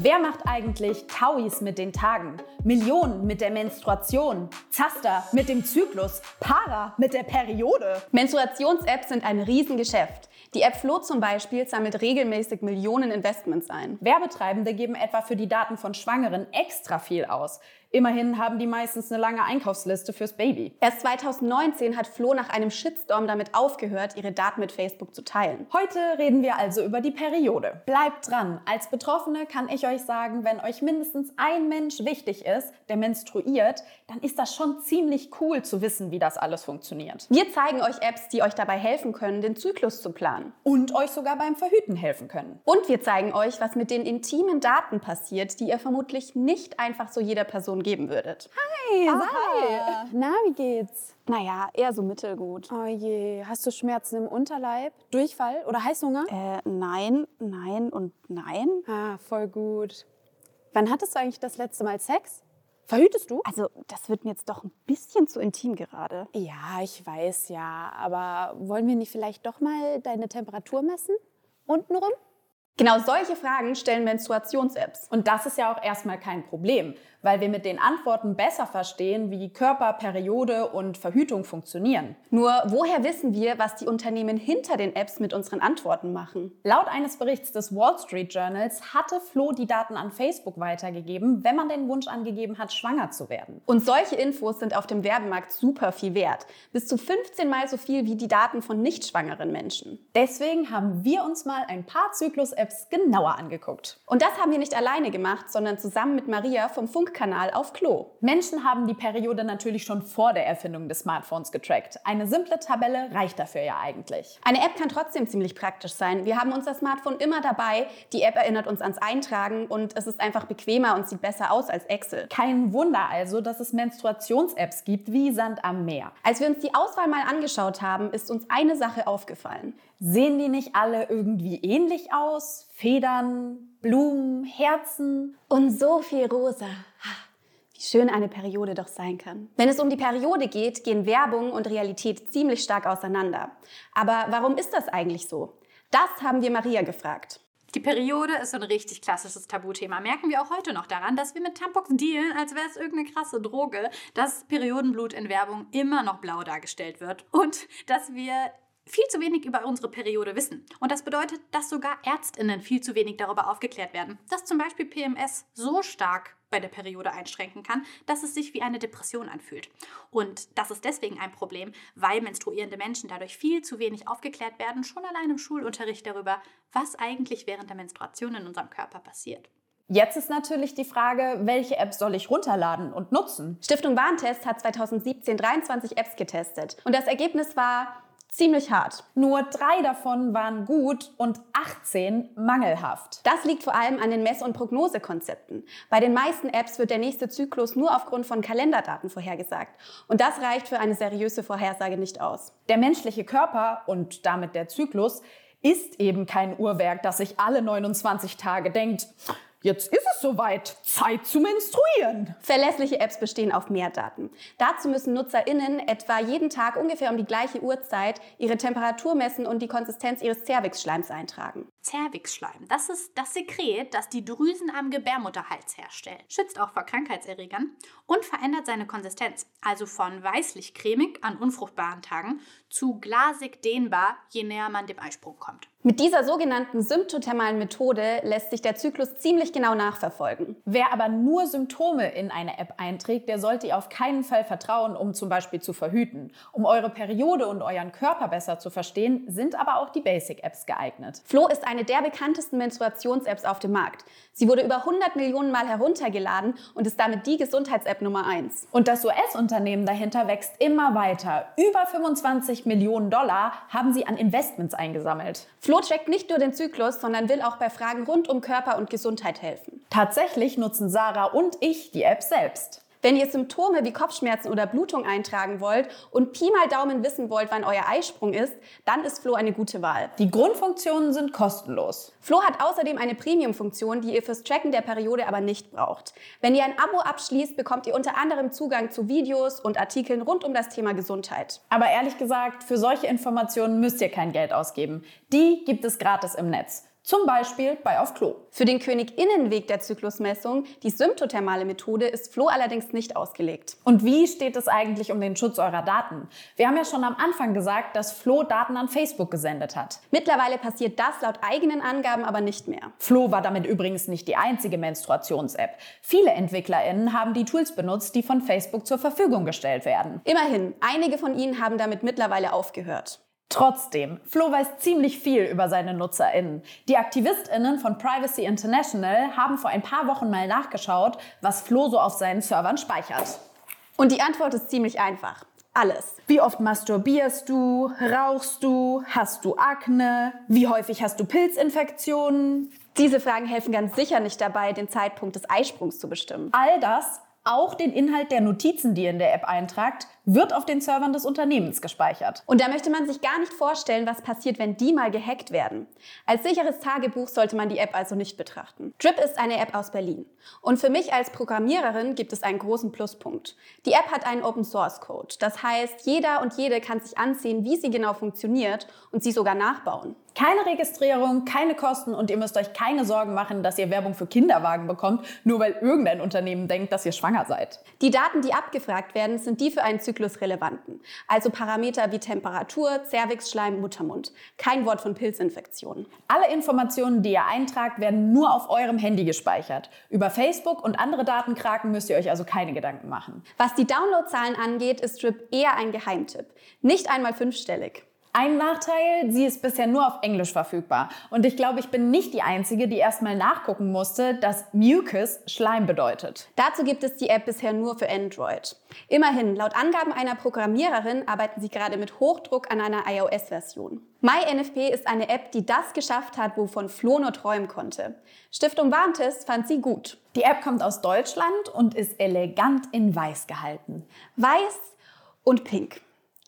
Wer macht eigentlich Tauis mit den Tagen? Millionen mit der Menstruation? Zaster mit dem Zyklus? Para mit der Periode? Menstruations-Apps sind ein Riesengeschäft. Die App Flo zum Beispiel sammelt regelmäßig Millionen Investments ein. Werbetreibende geben etwa für die Daten von Schwangeren extra viel aus. Immerhin haben die meistens eine lange Einkaufsliste fürs Baby. Erst 2019 hat Flo nach einem Shitstorm damit aufgehört, ihre Daten mit Facebook zu teilen. Heute reden wir also über die Periode. Bleibt dran. Als Betroffene kann ich euch sagen, wenn euch mindestens ein Mensch wichtig ist, der menstruiert, dann ist das schon ziemlich cool zu wissen, wie das alles funktioniert. Wir zeigen euch Apps, die euch dabei helfen können, den Zyklus zu planen. Und euch sogar beim Verhüten helfen können. Und wir zeigen euch, was mit den intimen Daten passiert, die ihr vermutlich nicht einfach so jeder Person geben würdet. Hi, hi. Na, wie geht's? Naja, eher so mittelgut. Oh je, hast du Schmerzen im Unterleib? Durchfall oder Heißhunger? Äh, nein, nein und nein. Ah, voll gut. Wann hattest du eigentlich das letzte Mal Sex? Verhütest du? Also, das wird mir jetzt doch ein bisschen zu intim gerade. Ja, ich weiß ja. Aber wollen wir nicht vielleicht doch mal deine Temperatur messen? Untenrum? Genau solche Fragen stellen Menstruations-Apps. Und das ist ja auch erstmal kein Problem, weil wir mit den Antworten besser verstehen, wie Körper, Periode und Verhütung funktionieren. Nur woher wissen wir, was die Unternehmen hinter den Apps mit unseren Antworten machen? Laut eines Berichts des Wall Street Journals hatte Flo die Daten an Facebook weitergegeben, wenn man den Wunsch angegeben hat, schwanger zu werden. Und solche Infos sind auf dem Werbemarkt super viel wert. Bis zu 15 mal so viel wie die Daten von nicht schwangeren Menschen. Deswegen haben wir uns mal ein paar Zyklus-Apps Apps genauer angeguckt. Und das haben wir nicht alleine gemacht, sondern zusammen mit Maria vom Funkkanal auf Klo. Menschen haben die Periode natürlich schon vor der Erfindung des Smartphones getrackt. Eine simple Tabelle reicht dafür ja eigentlich. Eine App kann trotzdem ziemlich praktisch sein. Wir haben unser Smartphone immer dabei. Die App erinnert uns ans Eintragen und es ist einfach bequemer und sieht besser aus als Excel. Kein Wunder also, dass es Menstruations-Apps gibt wie Sand am Meer. Als wir uns die Auswahl mal angeschaut haben, ist uns eine Sache aufgefallen. Sehen die nicht alle irgendwie ähnlich aus? Federn, Blumen, Herzen und so viel rosa. Wie schön eine Periode doch sein kann. Wenn es um die Periode geht, gehen Werbung und Realität ziemlich stark auseinander. Aber warum ist das eigentlich so? Das haben wir Maria gefragt. Die Periode ist so ein richtig klassisches Tabuthema. Merken wir auch heute noch daran, dass wir mit Tampons dealen, als wäre es irgendeine krasse Droge, dass Periodenblut in Werbung immer noch blau dargestellt wird und dass wir viel zu wenig über unsere Periode wissen. Und das bedeutet, dass sogar Ärztinnen viel zu wenig darüber aufgeklärt werden, dass zum Beispiel PMS so stark bei der Periode einschränken kann, dass es sich wie eine Depression anfühlt. Und das ist deswegen ein Problem, weil menstruierende Menschen dadurch viel zu wenig aufgeklärt werden, schon allein im Schulunterricht darüber, was eigentlich während der Menstruation in unserem Körper passiert. Jetzt ist natürlich die Frage, welche Apps soll ich runterladen und nutzen? Stiftung Warntest hat 2017 23 Apps getestet und das Ergebnis war, ziemlich hart. Nur drei davon waren gut und 18 mangelhaft. Das liegt vor allem an den Mess- und Prognosekonzepten. Bei den meisten Apps wird der nächste Zyklus nur aufgrund von Kalenderdaten vorhergesagt. Und das reicht für eine seriöse Vorhersage nicht aus. Der menschliche Körper und damit der Zyklus ist eben kein Uhrwerk, das sich alle 29 Tage denkt, Jetzt ist es soweit. Zeit zu menstruieren. Verlässliche Apps bestehen auf mehr Daten. Dazu müssen NutzerInnen etwa jeden Tag ungefähr um die gleiche Uhrzeit ihre Temperatur messen und die Konsistenz ihres Zervixschleims eintragen. Zervixschleim, das ist das Sekret, das die Drüsen am Gebärmutterhals herstellen. Schützt auch vor Krankheitserregern und verändert seine Konsistenz. Also von weißlich-cremig an unfruchtbaren Tagen zu glasig dehnbar, je näher man dem Eisprung kommt. Mit dieser sogenannten symptothermalen Methode lässt sich der Zyklus ziemlich genau nachverfolgen. Wer aber nur Symptome in eine App einträgt, der sollte ihr auf keinen Fall vertrauen, um zum Beispiel zu verhüten. Um eure Periode und euren Körper besser zu verstehen, sind aber auch die Basic-Apps geeignet. Flo ist eine der bekanntesten Menstruations-Apps auf dem Markt. Sie wurde über 100 Millionen Mal heruntergeladen und ist damit die Gesundheits-App Nummer 1. Und das US-Unternehmen dahinter wächst immer weiter. Über 25 Millionen Dollar haben sie an Investments eingesammelt. Flo trackt nicht nur den Zyklus, sondern will auch bei Fragen rund um Körper und Gesundheit helfen. Tatsächlich nutzen Sarah und ich die App selbst. Wenn ihr Symptome wie Kopfschmerzen oder Blutung eintragen wollt und Pi mal Daumen wissen wollt, wann euer Eisprung ist, dann ist Flo eine gute Wahl. Die Grundfunktionen sind kostenlos. Flo hat außerdem eine Premium-Funktion, die ihr fürs Tracken der Periode aber nicht braucht. Wenn ihr ein Abo abschließt, bekommt ihr unter anderem Zugang zu Videos und Artikeln rund um das Thema Gesundheit. Aber ehrlich gesagt, für solche Informationen müsst ihr kein Geld ausgeben. Die gibt es gratis im Netz. Zum Beispiel bei Auf Klo. Für den Königinnenweg der Zyklusmessung, die symptothermale Methode, ist Flo allerdings nicht ausgelegt. Und wie steht es eigentlich um den Schutz eurer Daten? Wir haben ja schon am Anfang gesagt, dass Flo Daten an Facebook gesendet hat. Mittlerweile passiert das laut eigenen Angaben aber nicht mehr. Flo war damit übrigens nicht die einzige Menstruations-App. Viele EntwicklerInnen haben die Tools benutzt, die von Facebook zur Verfügung gestellt werden. Immerhin, einige von ihnen haben damit mittlerweile aufgehört. Trotzdem, Flo weiß ziemlich viel über seine NutzerInnen. Die AktivistInnen von Privacy International haben vor ein paar Wochen mal nachgeschaut, was Flo so auf seinen Servern speichert. Und die Antwort ist ziemlich einfach. Alles. Wie oft masturbierst du? Rauchst du? Hast du Akne? Wie häufig hast du Pilzinfektionen? Diese Fragen helfen ganz sicher nicht dabei, den Zeitpunkt des Eisprungs zu bestimmen. All das, auch den Inhalt der Notizen, die ihr in der App eintragt, wird auf den Servern des Unternehmens gespeichert. Und da möchte man sich gar nicht vorstellen, was passiert, wenn die mal gehackt werden. Als sicheres Tagebuch sollte man die App also nicht betrachten. Drip ist eine App aus Berlin. Und für mich als Programmiererin gibt es einen großen Pluspunkt. Die App hat einen Open Source Code. Das heißt, jeder und jede kann sich ansehen, wie sie genau funktioniert und sie sogar nachbauen. Keine Registrierung, keine Kosten und ihr müsst euch keine Sorgen machen, dass ihr Werbung für Kinderwagen bekommt, nur weil irgendein Unternehmen denkt, dass ihr schwanger seid. Die Daten, die abgefragt werden, sind die für einen Zyklus relevanten. Also Parameter wie Temperatur, Zervixschleim, Muttermund. Kein Wort von Pilzinfektionen. Alle Informationen, die ihr eintragt, werden nur auf eurem Handy gespeichert. Über Facebook und andere Datenkraken müsst ihr euch also keine Gedanken machen. Was die Downloadzahlen angeht, ist Drip eher ein Geheimtipp. Nicht einmal fünfstellig. Ein Nachteil, sie ist bisher nur auf Englisch verfügbar. Und ich glaube, ich bin nicht die Einzige, die erstmal nachgucken musste, dass Mucus Schleim bedeutet. Dazu gibt es die App bisher nur für Android. Immerhin, laut Angaben einer Programmiererin arbeiten sie gerade mit Hochdruck an einer iOS-Version. MyNFP ist eine App, die das geschafft hat, wovon Flo nur träumen konnte. Stiftung Warntest fand sie gut. Die App kommt aus Deutschland und ist elegant in weiß gehalten. Weiß und pink.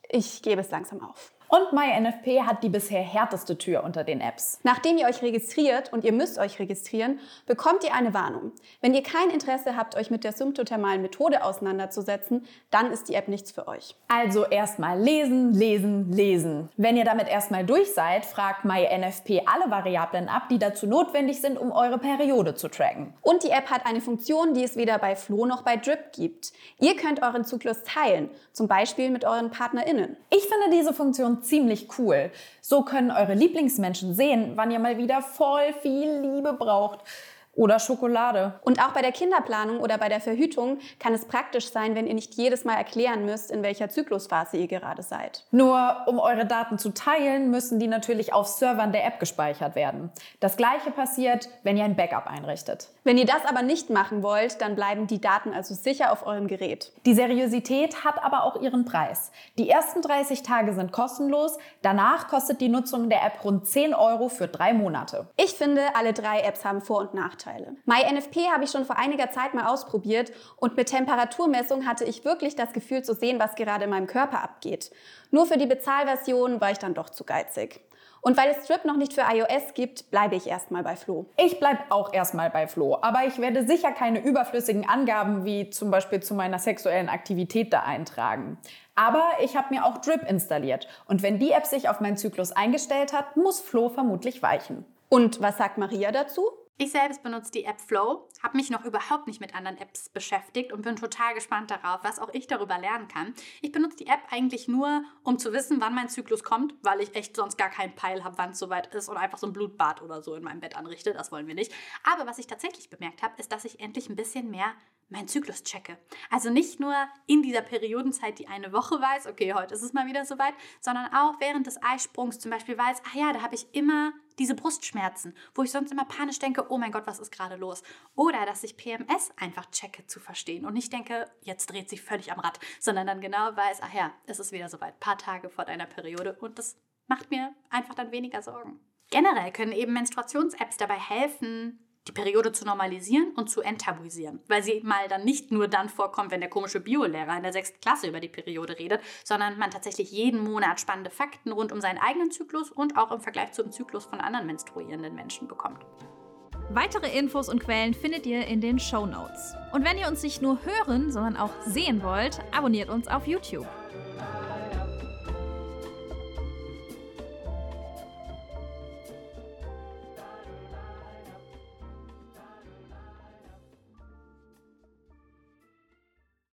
Ich gebe es langsam auf. Und MyNFP hat die bisher härteste Tür unter den Apps. Nachdem ihr euch registriert und ihr müsst euch registrieren, bekommt ihr eine Warnung. Wenn ihr kein Interesse habt, euch mit der symptothermalen Methode auseinanderzusetzen, dann ist die App nichts für euch. Also erstmal lesen, lesen, lesen. Wenn ihr damit erstmal durch seid, fragt MyNFP alle Variablen ab, die dazu notwendig sind, um eure Periode zu tracken. Und die App hat eine Funktion, die es weder bei Flo noch bei Drip gibt. Ihr könnt euren Zyklus teilen, zum Beispiel mit euren PartnerInnen. Ich finde diese Funktion ziemlich cool. So können eure Lieblingsmenschen sehen, wann ihr mal wieder voll viel Liebe braucht. Oder Schokolade. Und auch bei der Kinderplanung oder bei der Verhütung kann es praktisch sein, wenn ihr nicht jedes Mal erklären müsst, in welcher Zyklusphase ihr gerade seid. Nur um eure Daten zu teilen, müssen die natürlich auf Servern der App gespeichert werden. Das gleiche passiert, wenn ihr ein Backup einrichtet. Wenn ihr das aber nicht machen wollt, dann bleiben die Daten also sicher auf eurem Gerät. Die Seriosität hat aber auch ihren Preis. Die ersten 30 Tage sind kostenlos, danach kostet die Nutzung der App rund 10 Euro für drei Monate. Ich finde, alle drei Apps haben Vor- und Nachteile. MyNFP habe ich schon vor einiger Zeit mal ausprobiert und mit Temperaturmessung hatte ich wirklich das Gefühl zu sehen, was gerade in meinem Körper abgeht. Nur für die Bezahlversion war ich dann doch zu geizig. Und weil es Strip noch nicht für iOS gibt, bleibe ich erstmal bei Flo. Ich bleibe auch erstmal bei Flo, aber ich werde sicher keine überflüssigen Angaben wie zum Beispiel zu meiner sexuellen Aktivität da eintragen. Aber ich habe mir auch Drip installiert und wenn die App sich auf meinen Zyklus eingestellt hat, muss Flo vermutlich weichen. Und was sagt Maria dazu? Ich selbst benutze die App Flow, habe mich noch überhaupt nicht mit anderen Apps beschäftigt und bin total gespannt darauf, was auch ich darüber lernen kann. Ich benutze die App eigentlich nur, um zu wissen, wann mein Zyklus kommt, weil ich echt sonst gar keinen Peil habe, wann es soweit ist und einfach so ein Blutbad oder so in meinem Bett anrichte. Das wollen wir nicht. Aber was ich tatsächlich bemerkt habe, ist, dass ich endlich ein bisschen mehr meinen Zyklus checke. Also nicht nur in dieser Periodenzeit die eine Woche weiß, okay, heute ist es mal wieder soweit, sondern auch während des Eisprungs zum Beispiel weiß, ach ja, da habe ich immer diese Brustschmerzen, wo ich sonst immer panisch denke, oh mein Gott, was ist gerade los? Oder dass ich PMS einfach checke zu verstehen und nicht denke, jetzt dreht sich völlig am Rad, sondern dann genau weiß, ach ja, es ist wieder soweit, paar Tage vor deiner Periode und das macht mir einfach dann weniger Sorgen. Generell können eben Menstruations-Apps dabei helfen, die Periode zu normalisieren und zu enttabuisieren, weil sie mal dann nicht nur dann vorkommt, wenn der komische Biolehrer in der sechsten Klasse über die Periode redet, sondern man tatsächlich jeden Monat spannende Fakten rund um seinen eigenen Zyklus und auch im Vergleich zum Zyklus von anderen menstruierenden Menschen bekommt. Weitere Infos und Quellen findet ihr in den Show Notes. Und wenn ihr uns nicht nur hören, sondern auch sehen wollt, abonniert uns auf YouTube.